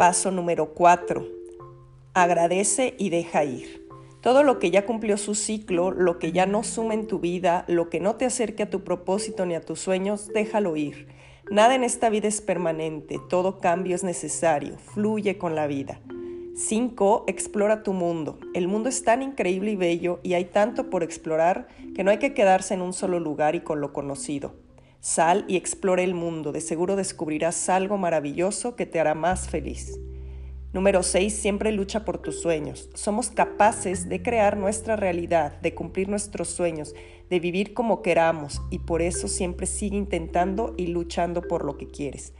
Paso número 4. Agradece y deja ir. Todo lo que ya cumplió su ciclo, lo que ya no suma en tu vida, lo que no te acerque a tu propósito ni a tus sueños, déjalo ir. Nada en esta vida es permanente, todo cambio es necesario, fluye con la vida. 5. Explora tu mundo. El mundo es tan increíble y bello y hay tanto por explorar que no hay que quedarse en un solo lugar y con lo conocido. Sal y explora el mundo, de seguro descubrirás algo maravilloso que te hará más feliz. Número 6. Siempre lucha por tus sueños. Somos capaces de crear nuestra realidad, de cumplir nuestros sueños, de vivir como queramos y por eso siempre sigue intentando y luchando por lo que quieres.